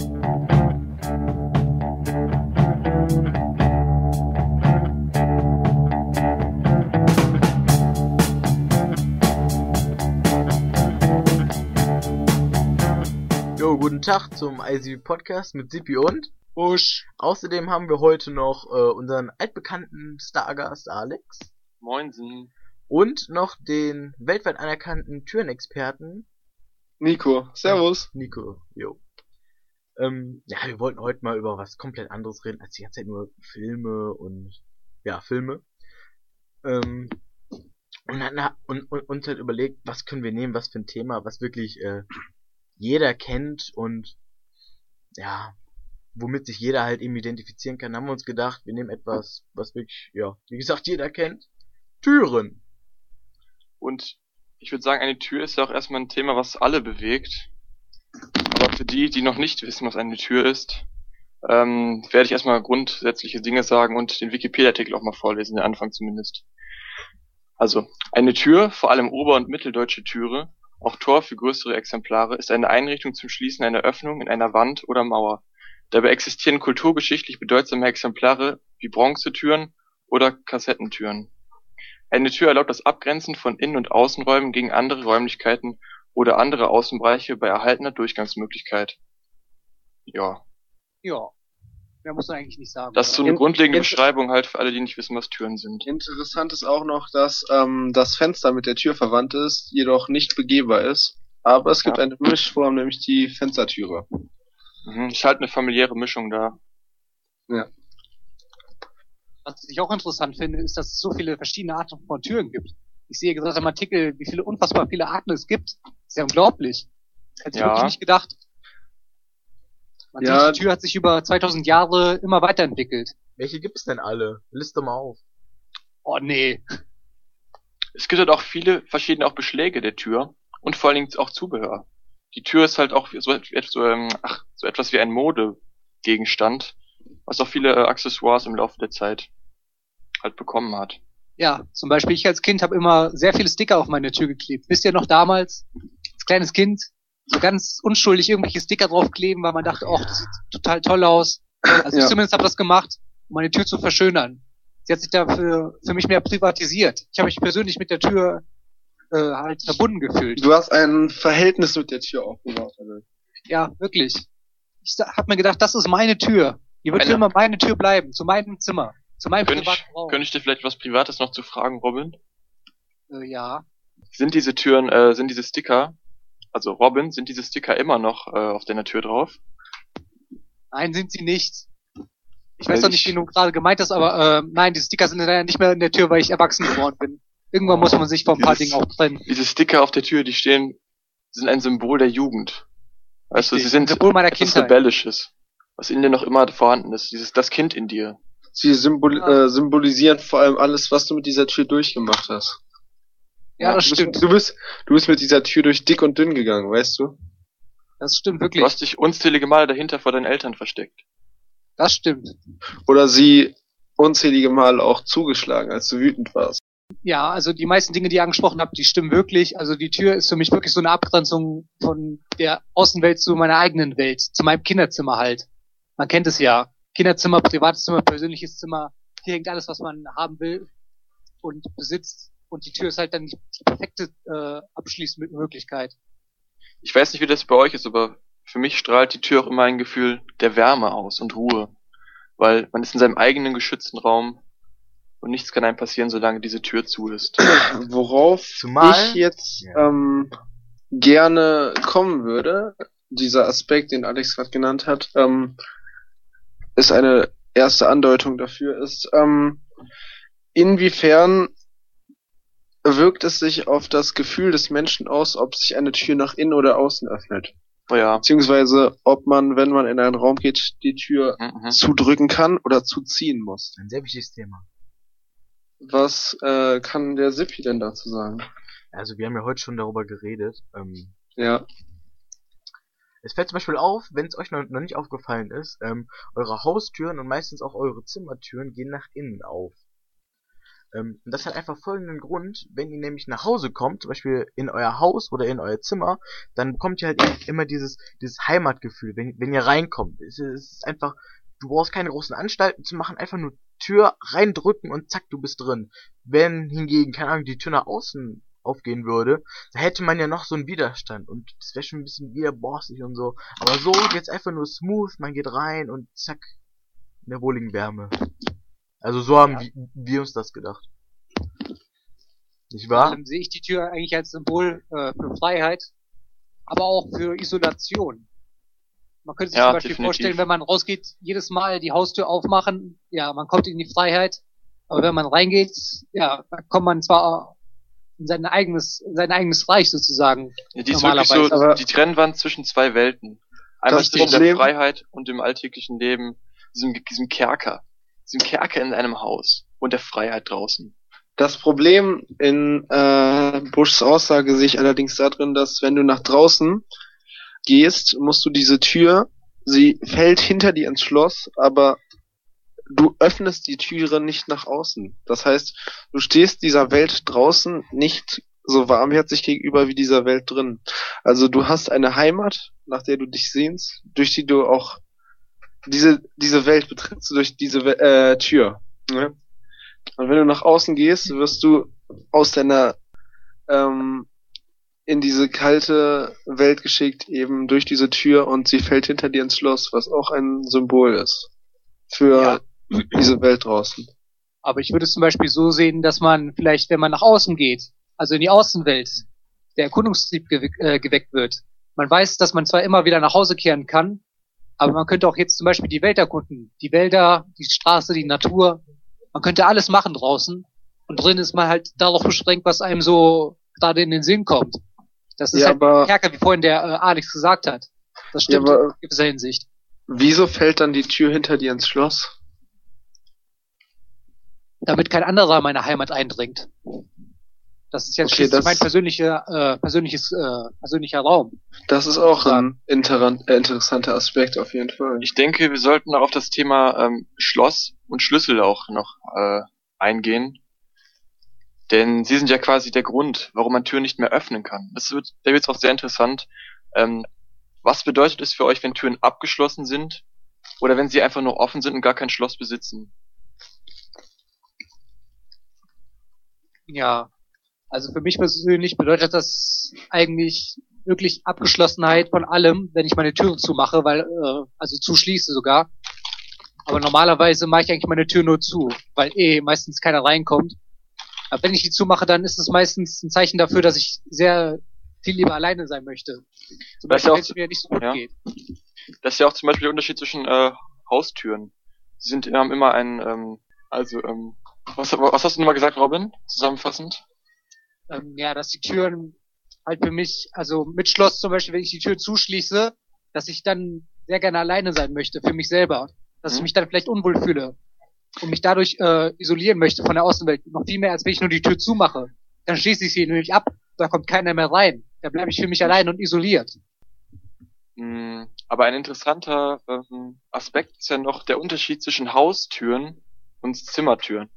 Jo, guten Tag zum ICB Podcast mit Sippi und Busch. außerdem haben wir heute noch äh, unseren altbekannten Stargast Alex Moinsen. und noch den weltweit anerkannten Türenexperten Nico. Servus. Nico. Jo. Ähm, ja, wir wollten heute mal über was komplett anderes reden, als die ganze Zeit nur Filme und ja, Filme. Ähm, und, hatten, und, und uns halt überlegt, was können wir nehmen, was für ein Thema, was wirklich äh, jeder kennt und ja, womit sich jeder halt eben identifizieren kann, haben wir uns gedacht, wir nehmen etwas, was wirklich, ja, wie gesagt, jeder kennt. Türen. Und ich würde sagen, eine Tür ist ja auch erstmal ein Thema, was alle bewegt. Aber für die, die noch nicht wissen, was eine Tür ist, ähm, werde ich erstmal grundsätzliche Dinge sagen und den Wikipedia-Artikel auch mal vorlesen, den Anfang zumindest. Also, eine Tür, vor allem ober- und mitteldeutsche Türe, auch Tor für größere Exemplare, ist eine Einrichtung zum Schließen einer Öffnung in einer Wand oder Mauer. Dabei existieren kulturgeschichtlich bedeutsame Exemplare wie Bronzetüren oder Kassettentüren. Eine Tür erlaubt das Abgrenzen von Innen- und Außenräumen gegen andere Räumlichkeiten oder andere Außenbereiche bei erhaltener Durchgangsmöglichkeit. Ja, Ja. Mehr muss man eigentlich nicht sagen. das ist so eine In- grundlegende Beschreibung halt für alle, die nicht wissen, was Türen sind. Interessant ist auch noch, dass ähm, das Fenster mit der Tür verwandt ist, jedoch nicht begehbar ist. Aber es gibt Ja. eine Mischform, nämlich die Fenstertüre. Mhm. Ich halte eine familiäre Mischung da. Was ich auch interessant finde, ist, dass es so viele verschiedene Arten von Türen gibt. Ich sehe gesagt im Artikel, wie viele unfassbar viele Arten es gibt. Das ist ja unglaublich. Hätte ich Ja. wirklich nicht gedacht. Man Ja. sieht, die Tür hat sich über 2000 Jahre immer weiterentwickelt. Welche gibt's denn alle? Liste mal auf. Oh nee. Es gibt halt auch viele verschiedene auch Beschläge der Tür und vor allen Dingen auch Zubehör. Die Tür ist halt auch so, so, ähm, ach, so etwas wie ein Modegegenstand, was auch viele äh, Accessoires im Laufe der Zeit halt bekommen hat. Ja, zum Beispiel ich als Kind habe immer sehr viele Sticker auf meine Tür geklebt. Wisst ihr noch damals, als kleines Kind, so ganz unschuldig irgendwelche Sticker draufkleben, weil man dachte, oh, das sieht total toll aus. Also ich Ja. zumindest habe das gemacht, um meine Tür zu verschönern. Sie hat sich dafür für mich mehr privatisiert. Ich habe mich persönlich mit der Tür äh, halt verbunden gefühlt. Du hast ein Verhältnis mit der Tür aufgebaut. Also. Ja, wirklich. Ich habe mir gedacht, das ist meine Tür. Die wird für immer meine Tür bleiben, zu meinem Zimmer, zu meinem Könnte ich, Raum. könnte ich dir vielleicht was Privates noch zu fragen, Robin? Äh, ja. Sind diese Türen, äh, sind diese Sticker, also Robin, sind diese Sticker immer noch äh, auf deiner Tür drauf? Nein, sind sie nicht. Ich weiß doch nicht, ich- wen du gerade gemeint hast, aber äh, nein, die Sticker sind leider nicht mehr in der Tür, weil ich erwachsen geworden bin. Irgendwann muss man sich von ein paar Dingen auch trennen. Diese Sticker auf der Tür, die stehen, sind ein Symbol der Jugend. Weißt du, sie sind ein Symbol meiner etwas Kindheit. Rebellisches, was in dir noch immer vorhanden ist, dieses das Kind in dir. Sie symbol Ja. äh, symbolisieren vor allem alles, was du mit dieser Tür durchgemacht hast. Ja, das du stimmt. Bist, du bist, du bist mit dieser Tür durch dick und dünn gegangen, weißt du? Das stimmt Du wirklich. hast dich unzählige Male dahinter vor deinen Eltern versteckt. Das stimmt. Oder sie unzählige Male auch zugeschlagen, als du wütend warst. Ja, also die meisten Dinge, die ihr angesprochen habt, die stimmen wirklich. Also die Tür ist für mich wirklich so eine Abgrenzung von der Außenwelt zu meiner eigenen Welt, zu meinem Kinderzimmer halt. Man kennt es ja. Kinderzimmer, privates Zimmer, persönliches Zimmer. Hier hängt alles, was man haben will und besitzt. Und die Tür ist halt dann die die perfekte äh, Abschließmöglichkeit. Ich weiß nicht, wie das bei euch ist, aber für mich strahlt die Tür auch immer ein Gefühl der Wärme aus und Ruhe. Weil man ist in seinem eigenen geschützten Raum und nichts kann einem passieren, solange diese Tür zu ist. Worauf Zumal- ich jetzt Ja. ähm, gerne kommen würde, dieser Aspekt, den Alex gerade genannt hat, ähm, ist eine erste Andeutung dafür, ist, ähm, inwiefern wirkt es sich auf das Gefühl des Menschen aus, ob sich eine Tür nach innen oder außen öffnet. Oh ja. Beziehungsweise, ob man, wenn man in einen Raum geht, die Tür Mhm. zudrücken kann oder zuziehen muss. Ein sehr wichtiges Thema. Was äh, kann der Sippi denn dazu sagen? Also wir haben ja heute schon darüber geredet. Ähm, Ja. Es fällt zum Beispiel auf, wenn es euch noch, noch nicht aufgefallen ist, ähm, eure Haustüren und meistens auch eure Zimmertüren gehen nach innen auf. Ähm, und das hat einfach folgenden Grund, wenn ihr nämlich nach Hause kommt, zum Beispiel in euer Haus oder in euer Zimmer, dann bekommt ihr halt immer dieses, dieses Heimatgefühl, wenn, wenn ihr reinkommt. Es ist einfach, du brauchst keine großen Anstalten zu machen, einfach nur Tür reindrücken und zack, du bist drin. Wenn hingegen, keine Ahnung, die Tür nach außen aufgehen würde, da hätte man ja noch so einen Widerstand und das wäre schon ein bisschen wieder borstig und so. Aber so geht's einfach nur smooth, man geht rein und zack, in der wohligen Wärme. Also so haben Ja. wir, wir uns das gedacht. Nicht wahr? allem sehe ich die Tür eigentlich als Symbol äh, für Freiheit, aber auch für Isolation. Man könnte sich Ja, zum Beispiel definitiv. vorstellen, wenn man rausgeht, jedes Mal die Haustür aufmachen, ja, man kommt in die Freiheit, aber wenn man reingeht, ja, dann kommt man zwar in sein eigenes, in sein eigenes Reich sozusagen. Ja, die ist wirklich so aber- die Trennwand zwischen zwei Welten. Einmal zwischen der Freiheit und dem alltäglichen Leben, diesem, diesem Kerker. Diesem Kerker in einem Haus und der Freiheit draußen. Das Problem in äh, Bushs Aussage sehe ich allerdings darin, dass wenn du nach draußen gehst, musst du diese Tür, sie fällt hinter dir ins Schloss, aber du öffnest die Türe nicht nach außen. Das heißt, du stehst dieser Welt draußen nicht so warmherzig gegenüber wie dieser Welt drin. Also du hast eine Heimat, nach der du dich sehnst, durch die du auch diese diese Welt betrittst du durch diese äh, Tür. Ne? Und wenn du nach außen gehst, wirst du aus deiner ähm, in diese kalte Welt geschickt, eben durch diese Tür und sie fällt hinter dir ins Schloss, was auch ein Symbol ist für diese Welt draußen. Aber ich würde es zum Beispiel so sehen, dass man vielleicht, wenn man nach außen geht, also in die Außenwelt, der Erkundungstrieb gewe äh, geweckt wird. Man weiß, dass man zwar immer wieder nach Hause kehren kann, aber man könnte auch jetzt zum Beispiel die Welt erkunden. Die Wälder, die Straße, die Natur. Man könnte alles machen draußen. Und drin ist man halt darauf beschränkt, was einem so gerade in den Sinn kommt. Das ist Ja, halt stärker, wie vorhin der äh, Alex gesagt hat. Das Ja, stimmt aber- in gewisser Hinsicht. Wieso fällt dann die Tür hinter dir ins Schloss? Damit kein anderer meine Heimat eindringt. Das ist jetzt Okay, das- mein persönlicher, äh, persönliches, äh, persönlicher Raum. Das ist auch ein äh, interessanter Aspekt auf jeden Fall. Ich denke, wir sollten auch auf das Thema ähm, Schloss und Schlüssel auch noch äh, eingehen. Denn sie sind ja quasi der Grund, warum man Türen nicht mehr öffnen kann. Das wird, da wird es auch sehr interessant. Ähm, was bedeutet es für euch, wenn Türen abgeschlossen sind oder wenn sie einfach nur offen sind und gar kein Schloss besitzen? Ja. Also für mich persönlich bedeutet das eigentlich wirklich Abgeschlossenheit von allem, wenn ich meine Türen zumache, weil, äh, also zuschließe sogar. Aber normalerweise mache ich eigentlich meine Tür nur zu, weil eh meistens keiner reinkommt. Aber wenn ich die zumache, dann ist es meistens ein Zeichen dafür, dass ich sehr viel lieber alleine sein möchte. Zum Das ist ja Beispiel, auch wenn es mir nicht so gut ja. geht. Das ist ja auch zum Beispiel der Unterschied zwischen äh, Haustüren. Sie sind, haben immer ein, ähm, also, ähm, was, was hast du nochmal gesagt, Robin? Zusammenfassend? ähm, ja, dass die Türen halt für mich, also mit Schloss zum Beispiel, wenn ich die Tür zuschließe, dass ich dann sehr gerne alleine sein möchte, für mich selber. Dass ich Mhm. mich dann vielleicht unwohl fühle und mich dadurch äh, isolieren möchte von der Außenwelt. Noch viel mehr, als wenn ich nur die Tür zumache. Dann schließe ich sie nämlich ab, da kommt keiner mehr rein. Da bleibe ich für mich allein und isoliert. Mm, Aber ein interessanter ähm, Aspekt ist ja noch der Unterschied zwischen Haustüren und Zimmertüren.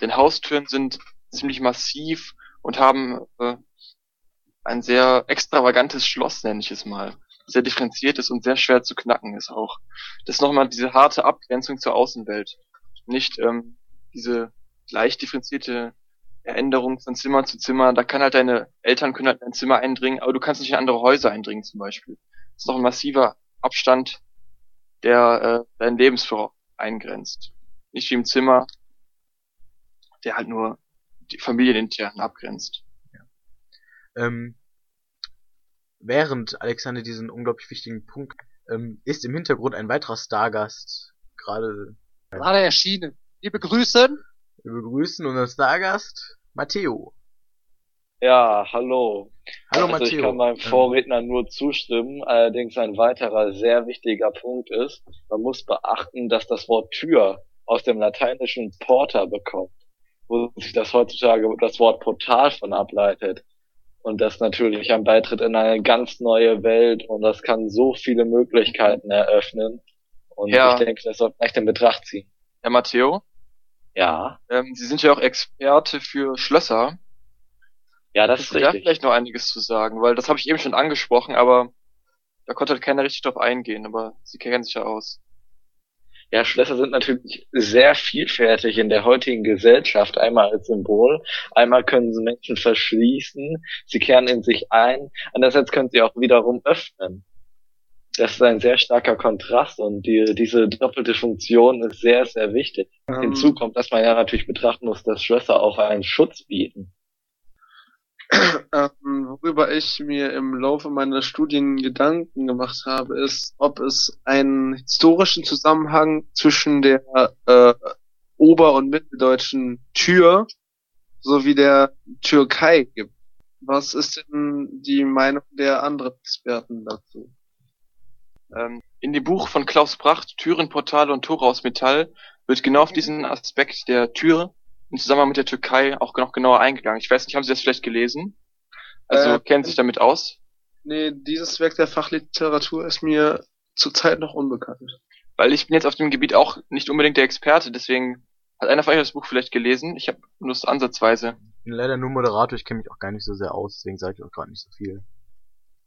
Denn Haustüren sind ziemlich massiv und haben äh, ein sehr extravagantes Schloss, nenne ich es mal. Sehr differenziert ist und sehr schwer zu knacken ist auch. Das ist nochmal diese harte Abgrenzung zur Außenwelt. Nicht ähm, diese leicht differenzierte Änderung von Zimmer zu Zimmer. Da kann halt deine Eltern können halt in dein Zimmer eindringen, aber du kannst nicht in andere Häuser eindringen zum Beispiel. Das ist noch ein massiver Abstand, der äh, dein Lebensvoraus eingrenzt. Nicht wie im Zimmer, der halt nur die familienintern abgrenzt. Ähm, während Alexander diesen unglaublich wichtigen Punkt ähm, ist im Hintergrund ein weiterer Stargast gerade Gerade erschienen. Liebe Grüße. wir begrüßen unseren Stargast Matteo. Ja, hallo. Hallo also Matteo. ich kann meinem Ähm, Vorredner nur zustimmen. Allerdings ein weiterer sehr wichtiger Punkt ist, man muss beachten, dass das Wort Tür aus dem lateinischen Porta bekommt, wo sich das heutzutage das Wort Portal von ableitet. Und das natürlich ein Beitritt in eine ganz neue Welt und das kann so viele Möglichkeiten eröffnen. Und Ja. ich denke, das sollte man echt in Betracht ziehen. Herr Matteo, Ja, Ähm, Sie sind ja auch Experte für Schlösser. ja, das ist da richtig. vielleicht noch einiges zu sagen? Weil das habe ich eben schon angesprochen, aber da konnte halt keiner richtig drauf eingehen, aber Sie kennen sich ja aus. Ja, Schlösser sind natürlich sehr vielfältig in der heutigen Gesellschaft. Einmal als Symbol, einmal können sie Menschen verschließen, sie kehren in sich ein, andererseits können sie auch wiederum öffnen. Das ist ein sehr starker Kontrast und die, diese doppelte Funktion ist sehr, sehr wichtig. Ähm, Hinzu kommt, dass man ja natürlich betrachten muss, dass Schlösser auch einen Schutz bieten. ähm, worüber ich mir im Laufe meiner Studien Gedanken gemacht habe, ist, ob es einen historischen Zusammenhang zwischen der äh, ober- und mitteldeutschen Tür sowie der Türkei gibt. Was ist denn die Meinung der anderen Experten dazu? Ähm, in dem Buch von Klaus Pracht, Türen, Portale und Tore aus Metall, wird genau auf diesen Aspekt der Tür im Zusammenhang mit der Türkei auch noch genauer eingegangen. Ich weiß nicht, haben Sie das vielleicht gelesen? Also Äh, kennen Sie sich damit aus? Nee, dieses Werk der Fachliteratur ist mir zurzeit noch unbekannt. Weil ich bin jetzt auf dem Gebiet auch nicht unbedingt der Experte, deswegen hat einer von euch das Buch vielleicht gelesen. Ich habe nur das ansatzweise. Ich bin leider nur Moderator, ich kenne mich auch gar nicht so sehr aus, deswegen sage ich auch gerade nicht so viel.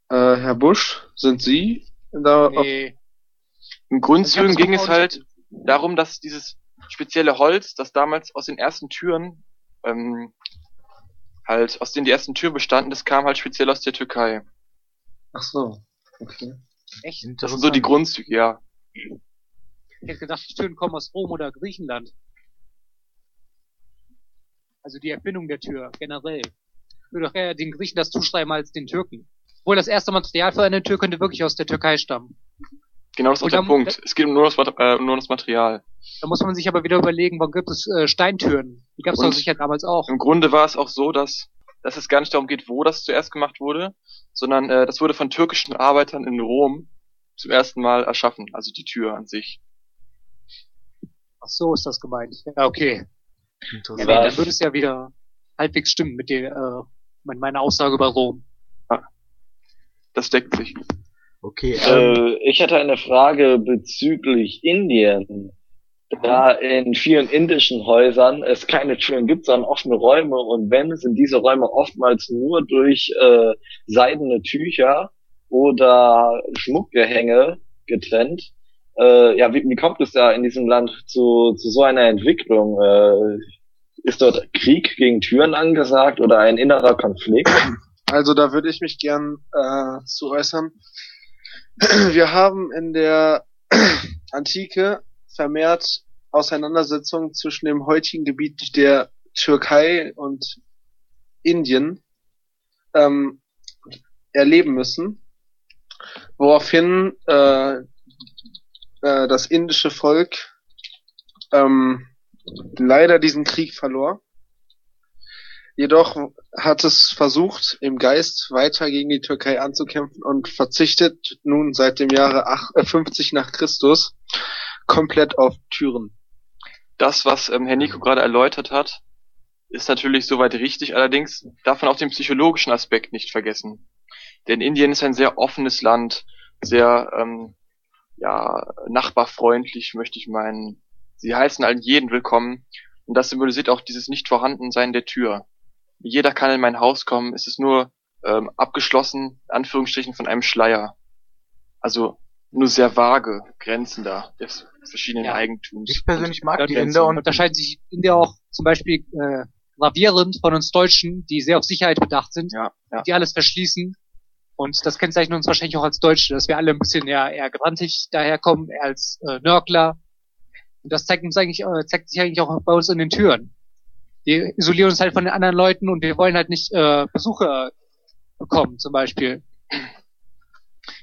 Äh, Herr Busch, sind Sie da auf Nee. Im Grundzügen ging es halt darum, dass dieses spezielle Holz, das damals aus den ersten Türen, ähm, halt, aus denen die ersten Türen bestanden, das kam halt speziell aus der Türkei. Ach so, okay. Echt? Das sind so die Grundzüge, ja. Ich hätte gedacht, die Türen kommen aus Rom oder Griechenland. Also die Erfindung der Tür, generell. Ich würde doch eher den Griechen das zuschreiben als den Türken. Obwohl das erste Material für eine Tür könnte wirklich aus der Türkei stammen. Genau das ist der Punkt. Es geht um nur das, äh, um nur das Material. Da muss man sich aber wieder überlegen, warum gibt es äh, Steintüren? Die gab es doch sicher damals auch. Im Grunde war es auch so, dass, dass es gar nicht darum geht, wo das zuerst gemacht wurde, sondern äh, das wurde von türkischen Arbeitern in Rom zum ersten Mal erschaffen, also die Tür an sich. Ach so ist das gemeint. Ja, okay. Ja, Interessant. nee, dann würde es ja wieder halbwegs stimmen mit der, äh, mit meiner Aussage über Rom. Das deckt sich. Okay, ähm, Äh, ich hatte eine Frage bezüglich Indien. Da in vielen indischen Häusern es keine Türen gibt, sondern offene Räume und wenn, sind diese Räume oftmals nur durch äh, seidene Tücher oder Schmuckgehänge getrennt. Äh, ja, wie, wie kommt es da in diesem Land zu, zu so einer Entwicklung? Äh, ist dort Krieg gegen Türen angesagt oder ein innerer Konflikt? Also da würde ich mich gern äh, zu äußern. Wir haben in der Antike vermehrt Auseinandersetzungen zwischen dem heutigen Gebiet der Türkei und Indien ähm, erleben müssen, woraufhin äh, äh, das indische Volk ähm, leider diesen Krieg verlor. Jedoch hat es versucht, im Geist weiter gegen die Türkei anzukämpfen und verzichtet nun seit dem Jahre ach- äh, 50 nach Christus komplett auf Türen. Das, was ähm, Herr Nico gerade erläutert hat, ist natürlich soweit richtig, allerdings darf man auch den psychologischen Aspekt nicht vergessen. Denn Indien ist ein sehr offenes Land, sehr ähm, ja, nachbarfreundlich, möchte ich meinen. Sie heißen allen jeden willkommen und das symbolisiert auch dieses Nicht-Vorhandensein der Tür. Jeder kann in mein Haus kommen, es ist nur ähm, abgeschlossen, in Anführungsstrichen, von einem Schleier. Also nur sehr vage Grenzen da des verschiedenen Ja. Eigentums. ich persönlich mag die Inder und unterscheiden sich India auch zum Beispiel äh, gravierend von uns Deutschen, die sehr auf Sicherheit bedacht sind, Ja, ja. die alles verschließen. Und das kennzeichnet uns wahrscheinlich auch als Deutsche, dass wir alle ein bisschen eher, eher grantig daherkommen, eher als äh, Nörgler. Und das zeigt uns eigentlich, äh, zeigt sich eigentlich auch bei uns in den Türen. Wir isolieren uns halt von den anderen Leuten und wir wollen halt nicht äh, Besucher bekommen, zum Beispiel.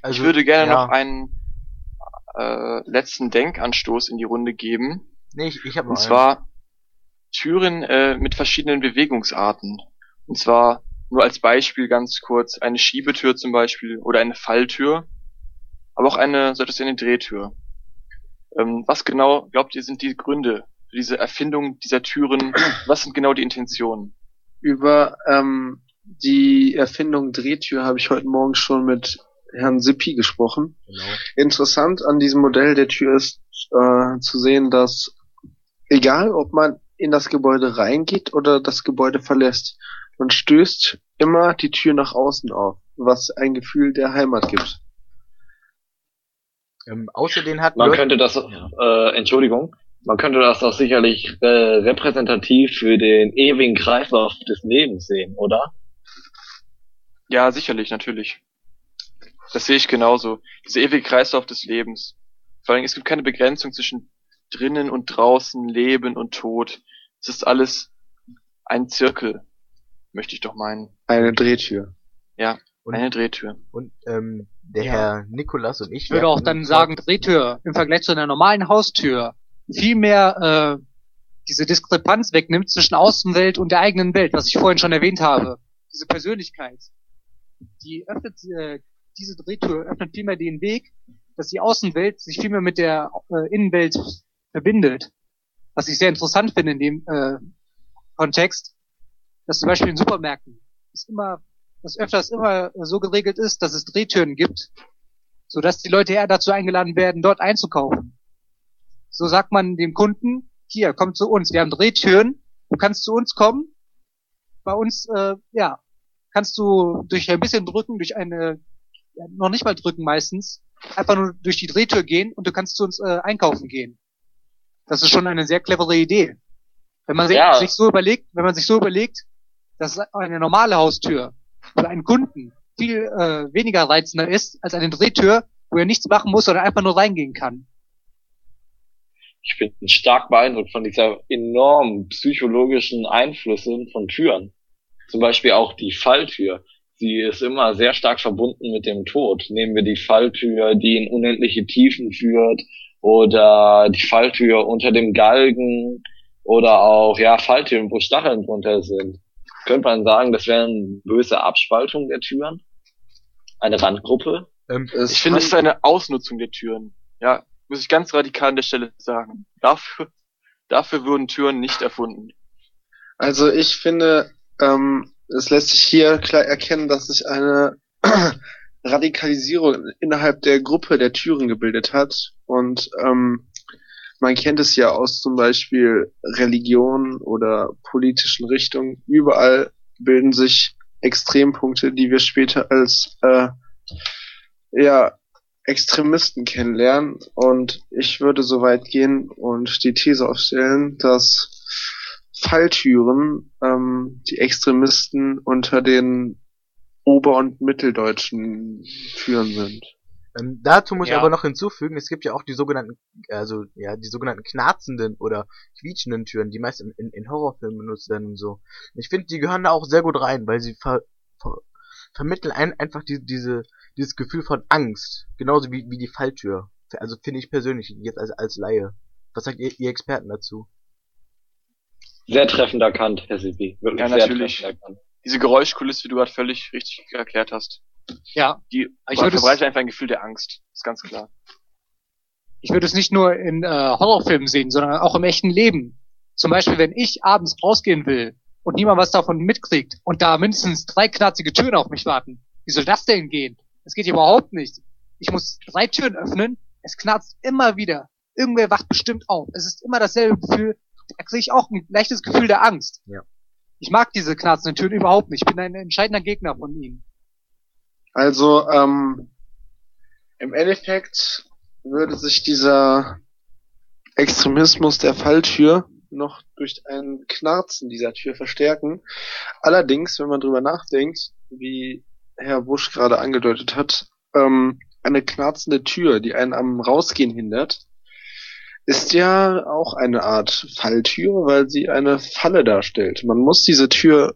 also, ich würde gerne ja, noch einen äh, letzten Denkanstoß in die Runde geben. Nee, ich, ich habe Und zwar Türen äh, mit verschiedenen Bewegungsarten. Und zwar nur als Beispiel ganz kurz eine Schiebetür zum Beispiel oder eine Falltür, aber auch eine so etwas wie eine Drehtür. Ähm, was genau glaubt ihr sind die Gründe diese Erfindung dieser Türen? Was sind genau die Intentionen? Über ähm, die Erfindung Drehtür habe ich heute Morgen schon mit Herrn Sippi gesprochen. Genau. Interessant an diesem Modell der Tür ist äh, zu sehen, dass egal ob man in das Gebäude reingeht oder das Gebäude verlässt. Man stößt immer die Tür nach außen auf, was ein Gefühl der Heimat gibt. Ähm, außerdem hat Man Leute- könnte das, äh, Entschuldigung, man könnte das auch sicherlich äh, repräsentativ für den ewigen Kreislauf des Lebens sehen, oder? Ja, sicherlich, natürlich. Das sehe ich genauso. Dieser ewige Kreislauf des Lebens. Vor allem, es gibt keine Begrenzung zwischen drinnen und draußen, Leben und Tod. Es ist alles ein Zirkel, möchte ich doch meinen. Eine Drehtür. und, Eine Drehtür. und ähm, der Ja. Herr Nikolas und ich Ich würde auch dann sagen, Drehtür im Vergleich zu einer normalen Haustür viel mehr äh, diese Diskrepanz wegnimmt zwischen Außenwelt und der eigenen Welt, was ich vorhin schon erwähnt habe. Diese Persönlichkeit, die öffnet äh, diese Drehtür öffnet vielmehr den Weg, dass die Außenwelt sich vielmehr mit der äh, Innenwelt verbindet. Was ich sehr interessant finde in dem äh, Kontext, dass zum Beispiel in Supermärkten es immer, dass öfters immer so geregelt ist, dass es Drehtüren gibt, sodass die Leute eher dazu eingeladen werden, dort einzukaufen. So sagt man dem Kunden, hier, komm zu uns, wir haben Drehtüren, du kannst zu uns kommen, bei uns, äh, ja, kannst du durch ein bisschen drücken, durch eine, ja, noch nicht mal drücken meistens, einfach nur durch die Drehtür gehen und du kannst zu uns äh, einkaufen gehen. Das ist schon eine sehr clevere Idee. Wenn man sich, Ja. sich so überlegt, wenn man sich so überlegt, dass eine normale Haustür für einen Kunden viel äh, weniger reizender ist als eine Drehtür, wo er nichts machen muss, sondern einfach nur reingehen kann. Ich bin stark beeindruckt von dieser enormen psychologischen Einflüssen von Türen. Zum Beispiel auch die Falltür. Sie ist immer sehr stark verbunden mit dem Tod. Nehmen wir die Falltür, die in unendliche Tiefen führt, oder die Falltür unter dem Galgen, oder auch, ja, Falltüren, wo Stacheln drunter sind. Könnte man sagen, das wären böse Abspaltungen der Türen? Eine Randgruppe? ähm, Ich finde, es ist eine Ausnutzung der Türen. Ja, muss ich ganz radikal an der Stelle sagen. Dafür, dafür wurden Türen nicht erfunden. Also ich finde, ähm, es lässt sich hier klar erkennen, dass sich eine Radikalisierung innerhalb der Gruppe der Türen gebildet hat. Und ähm, man kennt es ja aus zum Beispiel Religion oder politischen Richtungen. Überall bilden sich Extrempunkte, die wir später als äh, ja, Extremisten kennenlernen. Und ich würde so weit gehen und die These aufstellen, dass Falltüren ähm, die Extremisten unter den Ober- und Mitteldeutschen Türen sind. Ähm, dazu muss ich Ja. aber noch hinzufügen, es gibt ja auch die sogenannten, also ja, die sogenannten knarzenden oder quietschenden Türen, die meist in, in, in Horrorfilmen benutzt werden und so. Ich finde, die gehören da auch sehr gut rein, weil sie ver, ver, vermitteln ein, einfach die, diese, dieses Gefühl von Angst, genauso wie, wie die Falltür. Also finde ich persönlich, jetzt als, als Laie. Was sagt ihr, ihr Experten dazu? Sehr treffend erkannt, Herr Sibi. Wirklich Ja, sehr natürlich. Diese Geräuschkulisse, wie du gerade völlig richtig erklärt hast, Ja, die Ich würde verbreitet einfach ein Gefühl der Angst. Ist ganz klar. ich würde es nicht nur in äh, Horrorfilmen sehen, sondern auch im echten Leben. Zum Beispiel, wenn ich abends rausgehen will und niemand was davon mitkriegt und da mindestens drei knarzige Türen auf mich warten. Wie soll das denn gehen? Das geht überhaupt nicht. Ich muss drei Türen öffnen, es knarzt immer wieder. Irgendwer wacht bestimmt auf. Es ist immer dasselbe Gefühl. Da kriege ich auch ein leichtes Gefühl der Angst. Ja. Ich mag diese knarzenden Türen überhaupt nicht. Ich bin ein entscheidender Gegner von ihnen. Also ähm, im Endeffekt würde sich dieser Extremismus der Falltür noch durch ein Knarzen dieser Tür verstärken. Allerdings, wenn man drüber nachdenkt, wie Herr Busch gerade angedeutet hat, ähm, eine knarzende Tür, die einen am Rausgehen hindert, ist ja auch eine Art Falltür, weil sie eine Falle darstellt. Man muss diese Tür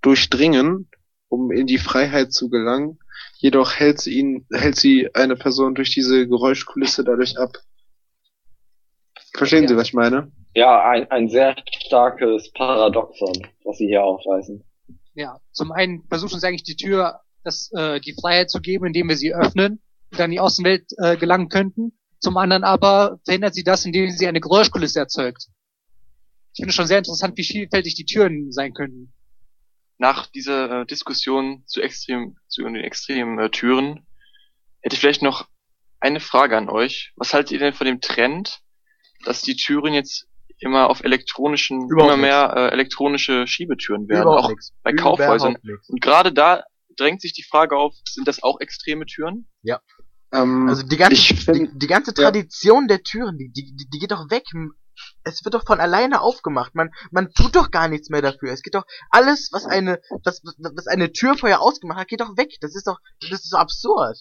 durchdringen, um in die Freiheit zu gelangen. Jedoch hält sie ihn, hält sie eine Person durch diese Geräuschkulisse dadurch ab. Verstehen Sie, Ja. was ich meine? Ja, ein, ein sehr starkes Paradoxon, was Sie hier aufweisen. Ja, zum einen versucht uns eigentlich die Tür, das, äh, die Freiheit zu geben, indem wir sie öffnen und dann in die Außenwelt äh, gelangen könnten. Zum anderen aber verhindert sie das, indem sie eine Geräuschkulisse erzeugt. Ich finde schon sehr interessant, wie vielfältig die Türen sein könnten. Nach dieser äh, Diskussion zu extrem, zu den extremen äh, Türen, hätte ich vielleicht noch eine Frage an euch. Was haltet ihr denn von dem Trend, dass die Türen jetzt immer auf elektronischen, Überhaupt immer mehr äh, elektronische Schiebetüren werden, Überhaupt auch nix. bei Kaufhäusern. Und gerade da drängt sich die Frage auf, sind das auch extreme Türen? Ähm, Also die ganze, ich die, find, die ganze ja. Tradition der Türen, die, die, die geht doch weg. Es wird doch von alleine aufgemacht. Man, man tut doch gar nichts mehr dafür. Es geht doch alles, was eine, das, was eine Tür vorher ausgemacht hat, geht doch weg. Das ist doch, das ist so absurd.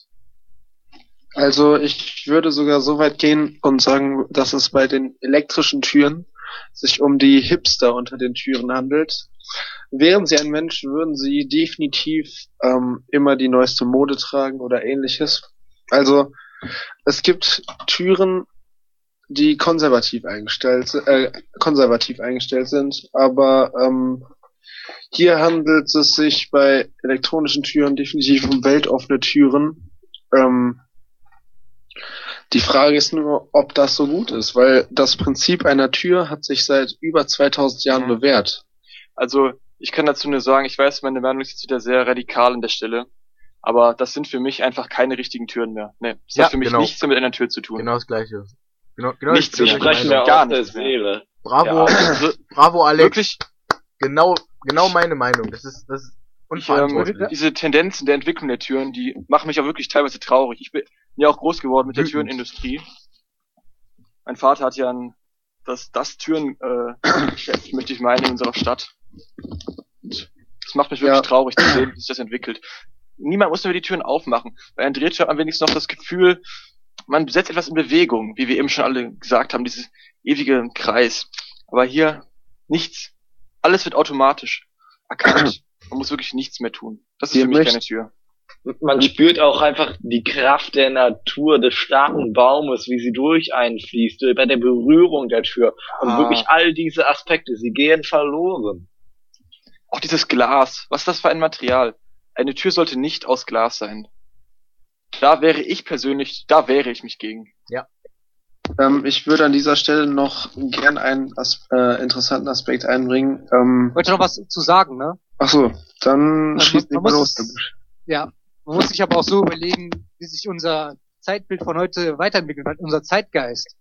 also ich würde sogar so weit gehen und sagen, dass es bei den elektrischen Türen sich um die Hipster unter den Türen handelt. Wären sie ein Mensch, würden sie definitiv ähm, immer die neueste Mode tragen oder ähnliches. Also es gibt Türen, die konservativ eingestellt, äh, konservativ eingestellt sind, aber ähm, hier handelt es sich bei elektronischen Türen definitiv um weltoffene Türen. Ähm, die Frage ist nur, ob das so gut ist, weil das Prinzip einer Tür hat sich seit über 2000 Jahren bewährt. Also ich kann dazu nur sagen, ich weiß, meine Meinung ist jetzt wieder sehr radikal an der Stelle, aber das sind für mich einfach keine richtigen Türen mehr. Nee, das Ja, hat für mich genau. nichts mehr mit einer Tür zu tun. Genau das gleiche. Genau, genau Nichts gleiche. sprechen mir Gar aus der mehr. Seele. Bravo, Ja, also bravo Alex. wirklich, Genau, genau meine Meinung. Das ist, das ist ich, ähm, unverantwortlich. diese Tendenzen der Entwicklung der Türen, die machen mich auch wirklich teilweise traurig. Ich bin ja auch groß geworden mit der. Türenindustrie. Mein Vater hat ja ein, das, das Türen, äh, möchte ich meinen, in unserer Stadt. Und das macht mich wirklich Ja. traurig zu sehen, wie sich das entwickelt. Niemand muss mehr die Türen aufmachen. Bei Drehtür hat man wenigstens noch das Gefühl, man setzt etwas in Bewegung, wie wir eben schon alle gesagt haben, dieses ewige Kreis. Aber hier nichts. Alles wird automatisch erkannt. Man muss wirklich nichts mehr tun. Das ist Wir für mich möchten- keine Tür. Man spürt auch einfach die Kraft der Natur, des starken Baumes, wie sie durch einfließt, bei der Berührung der Tür. Und Ah. wirklich all diese Aspekte, sie gehen verloren. Auch dieses Glas. Was ist das für ein Material? Eine Tür sollte nicht aus Glas sein. Da wäre ich persönlich, da wäre ich mich gegen. Ähm, ich würde an dieser Stelle noch gern einen As äh, interessanten Aspekt einbringen. Ähm, wollte noch was zu sagen, ne? ach so, dann Also schießt man muss los. Ja, man muss sich aber auch so überlegen, wie sich unser Zeitbild von heute weiterentwickelt hat, unser Zeitgeist.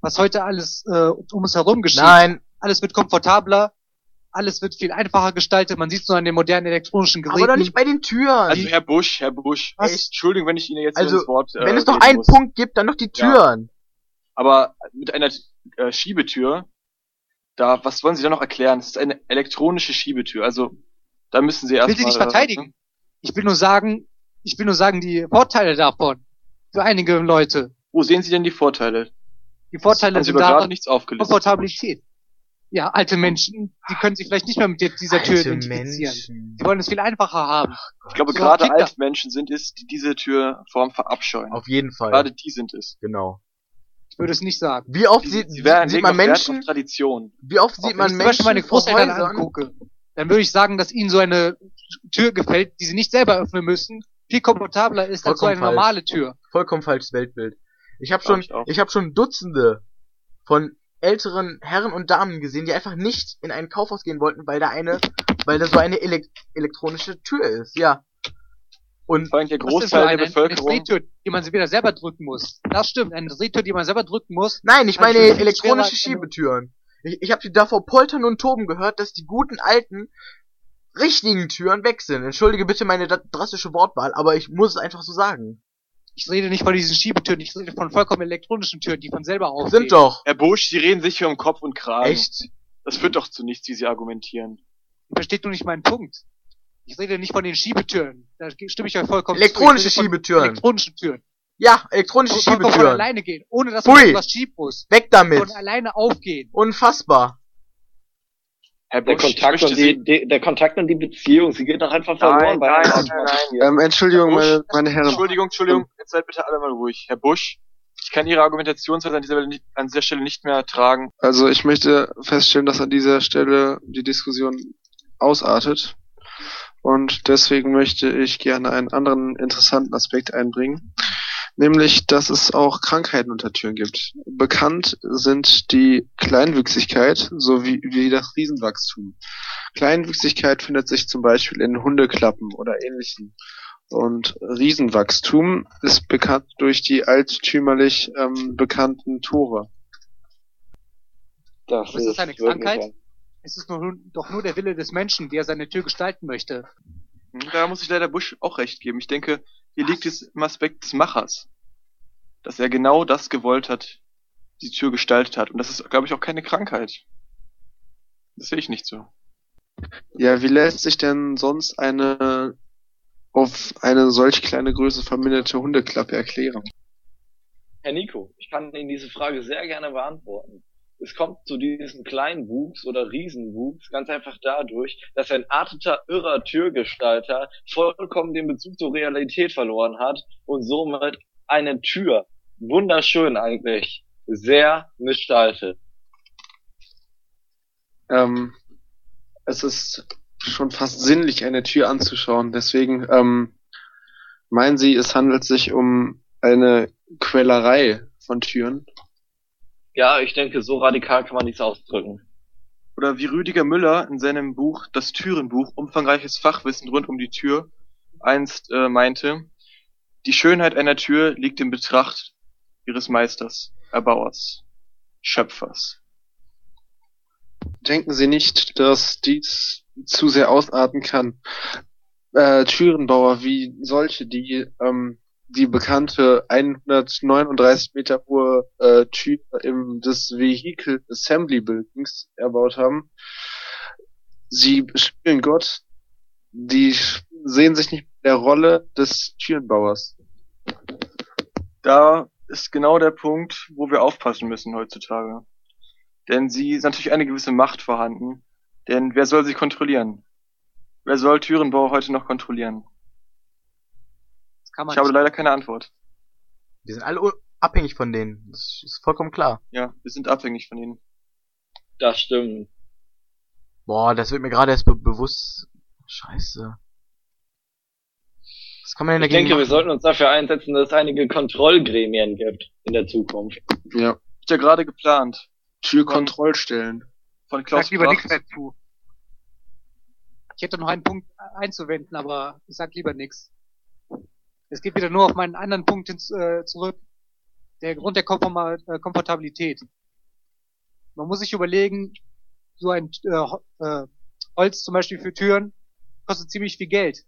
Was heute alles äh, um uns herum geschieht. Nein, Alles wird komfortabler, alles wird viel einfacher gestaltet, man sieht es nur an den modernen elektronischen Geräten. aber doch nicht bei den Türen. Also Herr Busch, Herr Busch. Was? Entschuldigung, wenn ich Ihnen jetzt Also, ins Wort äh, Wenn es doch reden einen muss. Punkt gibt, dann doch die Ja. Türen. Aber mit einer äh, Schiebetür, da, was wollen Sie da noch erklären? Es ist eine elektronische Schiebetür. Also, da müssen Sie ich erst will sie nicht verteidigen. Ich will nur sagen, ich will nur sagen, die Vorteile davon. Für einige Leute. Wo sehen Sie denn die Vorteile? Die Vorteile Haben Sie sind daran, nichts aufgelistet. Komfortabilität. Ja, alte Menschen, die können sich vielleicht nicht mehr mit dieser Tür Alte identifizieren. Menschen. Die wollen es viel einfacher haben. Ich glaube, So, gerade alte Menschen sind es, die diese Türform verabscheuen. Auf jeden Fall. Gerade die sind es. Genau. Ich würde es nicht sagen. Wie oft Die, sieht, sie sieht man Menschen, auf Tradition. wie oft sieht wenn man ich zum Menschen Beispiel meine Großeltern angucke, dann würde ich sagen, dass ihnen so eine Tür gefällt, die sie nicht selber öffnen müssen, viel komfortabler ist als so Vollkommen eine falsch. normale Tür. Vollkommen falsches Weltbild. Ich habe schon, ich ich habe schon Dutzende von älteren Herren und Damen gesehen, die einfach nicht in ein Kaufhaus gehen wollten, weil da eine, weil da so eine elek elektronische Tür ist. Ja. Und Vor allem der Großteil eine, der Bevölkerung. Eine Drehtür, die man wieder selber drücken muss. Das stimmt, eine Drehtür, die man selber drücken muss. nein, ich meine elektronische Schiebetüren. Ich, ich habe die davor poltern und toben gehört, dass die guten alten richtigen Türen weg sind. Entschuldige bitte meine drastische Wortwahl, aber ich muss es einfach so sagen. Ich rede nicht von diesen Schiebetüren, ich rede von vollkommen elektronischen Türen, die von selber aufgehen. Sind doch. Herr Busch, Sie reden sich hier um Kopf und Kragen. Echt? Das führt doch zu nichts, wie Sie argumentieren. Ihr versteht nur nicht meinen Punkt. Ich rede nicht von den Schiebetüren. Da stimme ich euch vollkommen Elektronische Schiebetüren. Elektronischen Türen. Ja, elektronische vollkommen von Schiebetüren. alleine gehen, ohne dass man was schieben muss. Weg damit. Von alleine aufgehen. Unfassbar. Herr Der Busch, ich Kontakt, und Sie... die, die, der Kontakt und die Beziehung, sie geht doch einfach Nein, verloren nein, einem nein, nein, nein. Ähm, Entschuldigung, Busch, meine, meine Herren. Entschuldigung, Entschuldigung, jetzt seid bitte alle mal ruhig. Herr Busch, ich kann Ihre Argumentationsweise an dieser, Stelle nicht, an dieser Stelle nicht mehr ertragen. Also ich möchte feststellen, dass an dieser Stelle die Diskussion ausartet. Und deswegen möchte ich gerne einen anderen interessanten Aspekt einbringen. Nämlich, dass es auch Krankheiten unter Türen gibt. Bekannt sind die Kleinwüchsigkeit sowie wie das Riesenwachstum. Kleinwüchsigkeit findet sich zum Beispiel in Hundeklappen oder ähnlichen. Und Riesenwachstum ist bekannt durch die alttümerlich ähm, bekannten Tore. Das ist das eine Krankheit? Es ist nur, doch nur der Wille des Menschen, wie er seine Tür gestalten möchte. Hm, Da muss ich leider Bush auch recht geben. Ich denke, hier liegt es im Aspekt des Machers. Dass er genau das gewollt hat, die Tür gestaltet hat. Und das ist, glaube ich, auch keine Krankheit. Das sehe ich nicht so. Ja, wie lässt sich denn sonst eine auf eine solch kleine Größe verminderte Hundeklappe erklären? Herr Nico, ich kann Ihnen diese Frage sehr gerne beantworten. Es kommt zu diesem kleinen Wuchs oder Riesenwuchs ganz einfach dadurch, dass ein arteter, irrer Türgestalter vollkommen den Bezug zur Realität verloren hat und somit eine Tür, wunderschön eigentlich, sehr missgestaltet. Ähm, es ist schon fast sinnlich, eine Tür anzuschauen. Deswegen ähm, meinen Sie, es handelt sich um eine Quälerei von Türen? Ja, ich denke, so radikal kann man nichts ausdrücken. Oder wie Rüdiger Müller in seinem Buch Das Türenbuch umfangreiches Fachwissen rund um die Tür einst äh, meinte, die Schönheit einer Tür liegt im Betracht ihres Meisters, Erbauers, Schöpfers. Denken Sie nicht, dass dies zu sehr ausarten kann? Äh, Türenbauer wie solche, die ähm, die bekannte 139 Meter hohe äh, Tür im des Vehicle Assembly Buildings erbaut haben, sie spielen Gott, die sehen sich nicht der Rolle des Türenbauers. Da ist genau der Punkt, wo wir aufpassen müssen heutzutage. Denn sie ist natürlich eine gewisse Macht vorhanden. Denn wer soll sie kontrollieren? Wer soll Türenbauer heute noch kontrollieren? Das kann man Ich habe leider keine Antwort. Wir sind alle abhängig von denen. Das ist vollkommen klar. Ja, wir sind abhängig von ihnen. Das stimmt. Boah, das wird mir gerade erst be bewusst. Scheiße. Was kann man denn Ich dagegen denke, wir machen? sollten uns dafür einsetzen, dass es einige Kontrollgremien gibt in der Zukunft. Ja. Ist ja gerade geplant. Türkontrollstellen. Von Ich Klaus sag lieber nichts dazu. Ich hätte noch einen Punkt einzuwenden, aber ich sag lieber nichts. Es geht wieder nur auf meinen anderen Punkt äh, zurück. Der Grund der Komforma äh, Komfortabilität. Man muss sich überlegen, so ein äh, äh, Holz zum Beispiel für Türen kostet ziemlich viel Geld.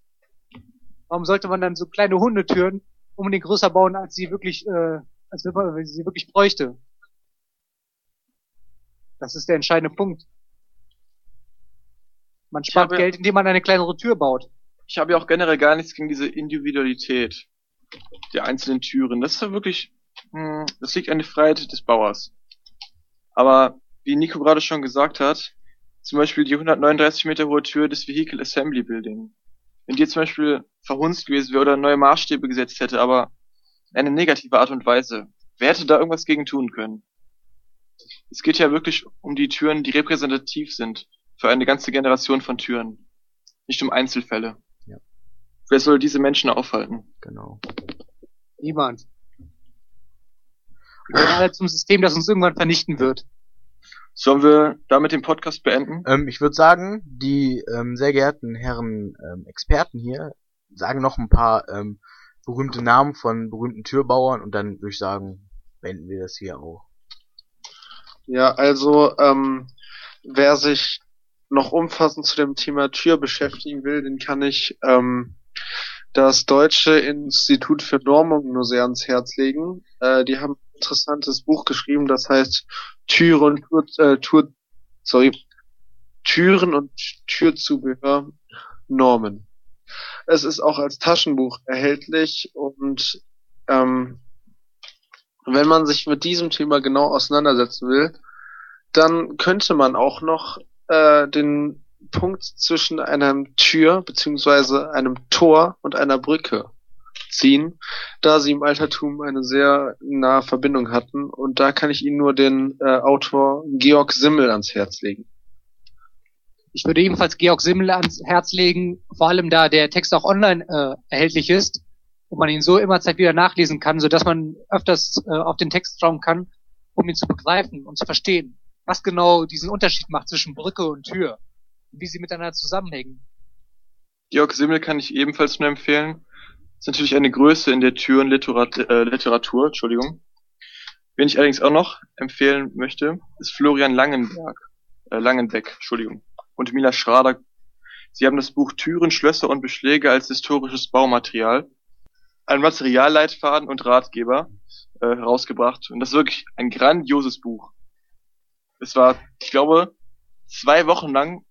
Warum sollte man dann so kleine Hundetüren unbedingt größer bauen, als sie wirklich, äh, als man sie wirklich bräuchte? Das ist der entscheidende Punkt. Man spart Geld, indem man eine kleinere Tür baut. Ich habe ja auch generell gar nichts gegen diese Individualität der einzelnen Türen. Das ist ja wirklich, hm, das liegt an der Freiheit des Bauers. Aber wie Nico gerade schon gesagt hat, zum Beispiel die 139 Meter hohe Tür des Vehicle Assembly Building. Wenn die zum Beispiel verhunzt gewesen wäre oder neue Maßstäbe gesetzt hätte, aber in eine negative Art und Weise, wer hätte da irgendwas gegen tun können? Es geht ja wirklich um die Türen, die repräsentativ sind für eine ganze Generation von Türen. Nicht um Einzelfälle. Wer soll diese Menschen aufhalten? Genau. Niemand. Wir gehören alle zum System, das uns irgendwann vernichten wird. Sollen wir damit den Podcast beenden? Ähm, ich würde sagen, die ähm, sehr geehrten Herren ähm, Experten hier sagen noch ein paar ähm, berühmte Namen von berühmten Türbauern und dann würde ich sagen, beenden wir das hier auch. Ja, also ähm, wer sich noch umfassend zu dem Thema Tür beschäftigen will, den kann ich ähm, das Deutsche Institut für Normung nur sehr ans Herz legen. Äh, die haben ein interessantes Buch geschrieben, das heißt Türen und Tür, äh, Tür, sorry, Türen und Türzubehör Normen. Es ist auch als Taschenbuch erhältlich und ähm, wenn man sich mit diesem Thema genau auseinandersetzen will, dann könnte man auch noch äh, den Punkt zwischen einer Tür beziehungsweise einem Tor und einer Brücke ziehen, da sie im Altertum eine sehr nahe Verbindung hatten. Und da kann ich Ihnen nur den äh, Autor Georg Simmel ans Herz legen. Ich würde ebenfalls Georg Simmel ans Herz legen, vor allem da der Text auch online äh, erhältlich ist und man ihn so immer Zeit wieder nachlesen kann, so dass man öfters äh, auf den Text schauen kann, um ihn zu begreifen und zu verstehen, was genau diesen Unterschied macht zwischen Brücke und Tür wie sie miteinander zusammenhängen. Georg Simmel kann ich ebenfalls nur empfehlen. Ist natürlich eine Größe in der Türenliteratur, äh, Literatur, Entschuldigung. Wen ich allerdings auch noch empfehlen möchte, ist Florian Langenberg, äh, Langenbeck, Entschuldigung, und Mila Schrader. Sie haben das Buch Türen, Schlösser und Beschläge als historisches Baumaterial, ein Materialleitfaden und Ratgeber äh, herausgebracht. Und das ist wirklich ein grandioses Buch. Es war, ich glaube, zwei Wochen lang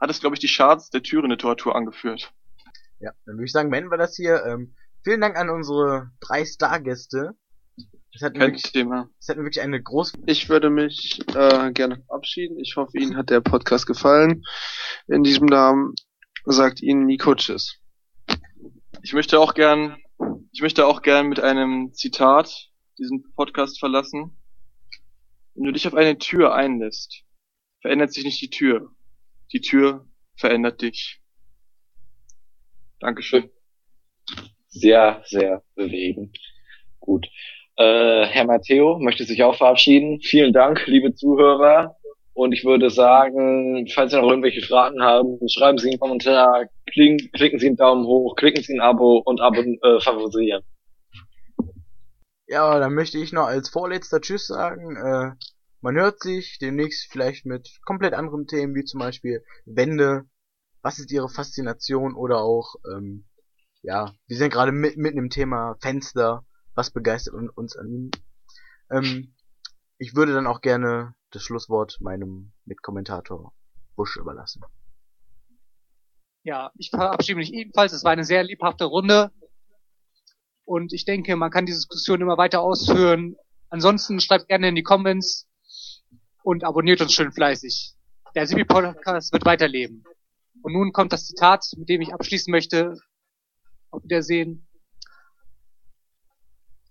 hat es, glaube ich, die Charts der Türen-Literatur angeführt. Ja, dann würde ich sagen, beenden wir das hier. Ähm, vielen Dank an unsere drei Stargäste. Das hat, mir Kein wirklich, Thema. das hat mir wirklich eine große Ich würde mich äh, gerne verabschieden. Ich hoffe, Ihnen hat der Podcast gefallen. In diesem Namen sagt Ihnen Nico Tschüss. Ich möchte auch gern, ich möchte auch gern mit einem Zitat diesen Podcast verlassen. Wenn du dich auf eine Tür einlässt, verändert sich nicht die Tür. Die Tür verändert dich. Dankeschön. Sehr, sehr bewegend. Gut. Äh, Herr Matteo möchte sich auch verabschieden. Vielen Dank, liebe Zuhörer. Und ich würde sagen, falls Sie noch irgendwelche Fragen haben, schreiben Sie einen Kommentar, klicken, klicken Sie einen Daumen hoch, klicken Sie ein Abo und abon äh, favorisieren. Ja, dann möchte ich noch als vorletzter Tschüss sagen. Äh, man hört sich demnächst vielleicht mit komplett anderen Themen, wie zum Beispiel Wände, was ist ihre Faszination oder auch, ähm, ja, wir sind gerade mit, mitten im Thema Fenster, was begeistert un- uns an ihnen. Ähm, ich würde dann auch gerne das Schlusswort meinem Mitkommentator Busch überlassen. Ja, ich verabschiede mich ebenfalls. Es war eine sehr lebhafte Runde. Und ich denke, man kann die Diskussion immer weiter ausführen. Ansonsten schreibt gerne in die Comments und abonniert uns schön fleißig. Der Sibi Podcast wird weiterleben. Und nun kommt das Zitat, mit dem ich abschließen möchte. Auf Wiedersehen.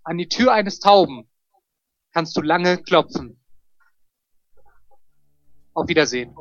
An die Tür eines Tauben kannst du lange klopfen. Auf Wiedersehen.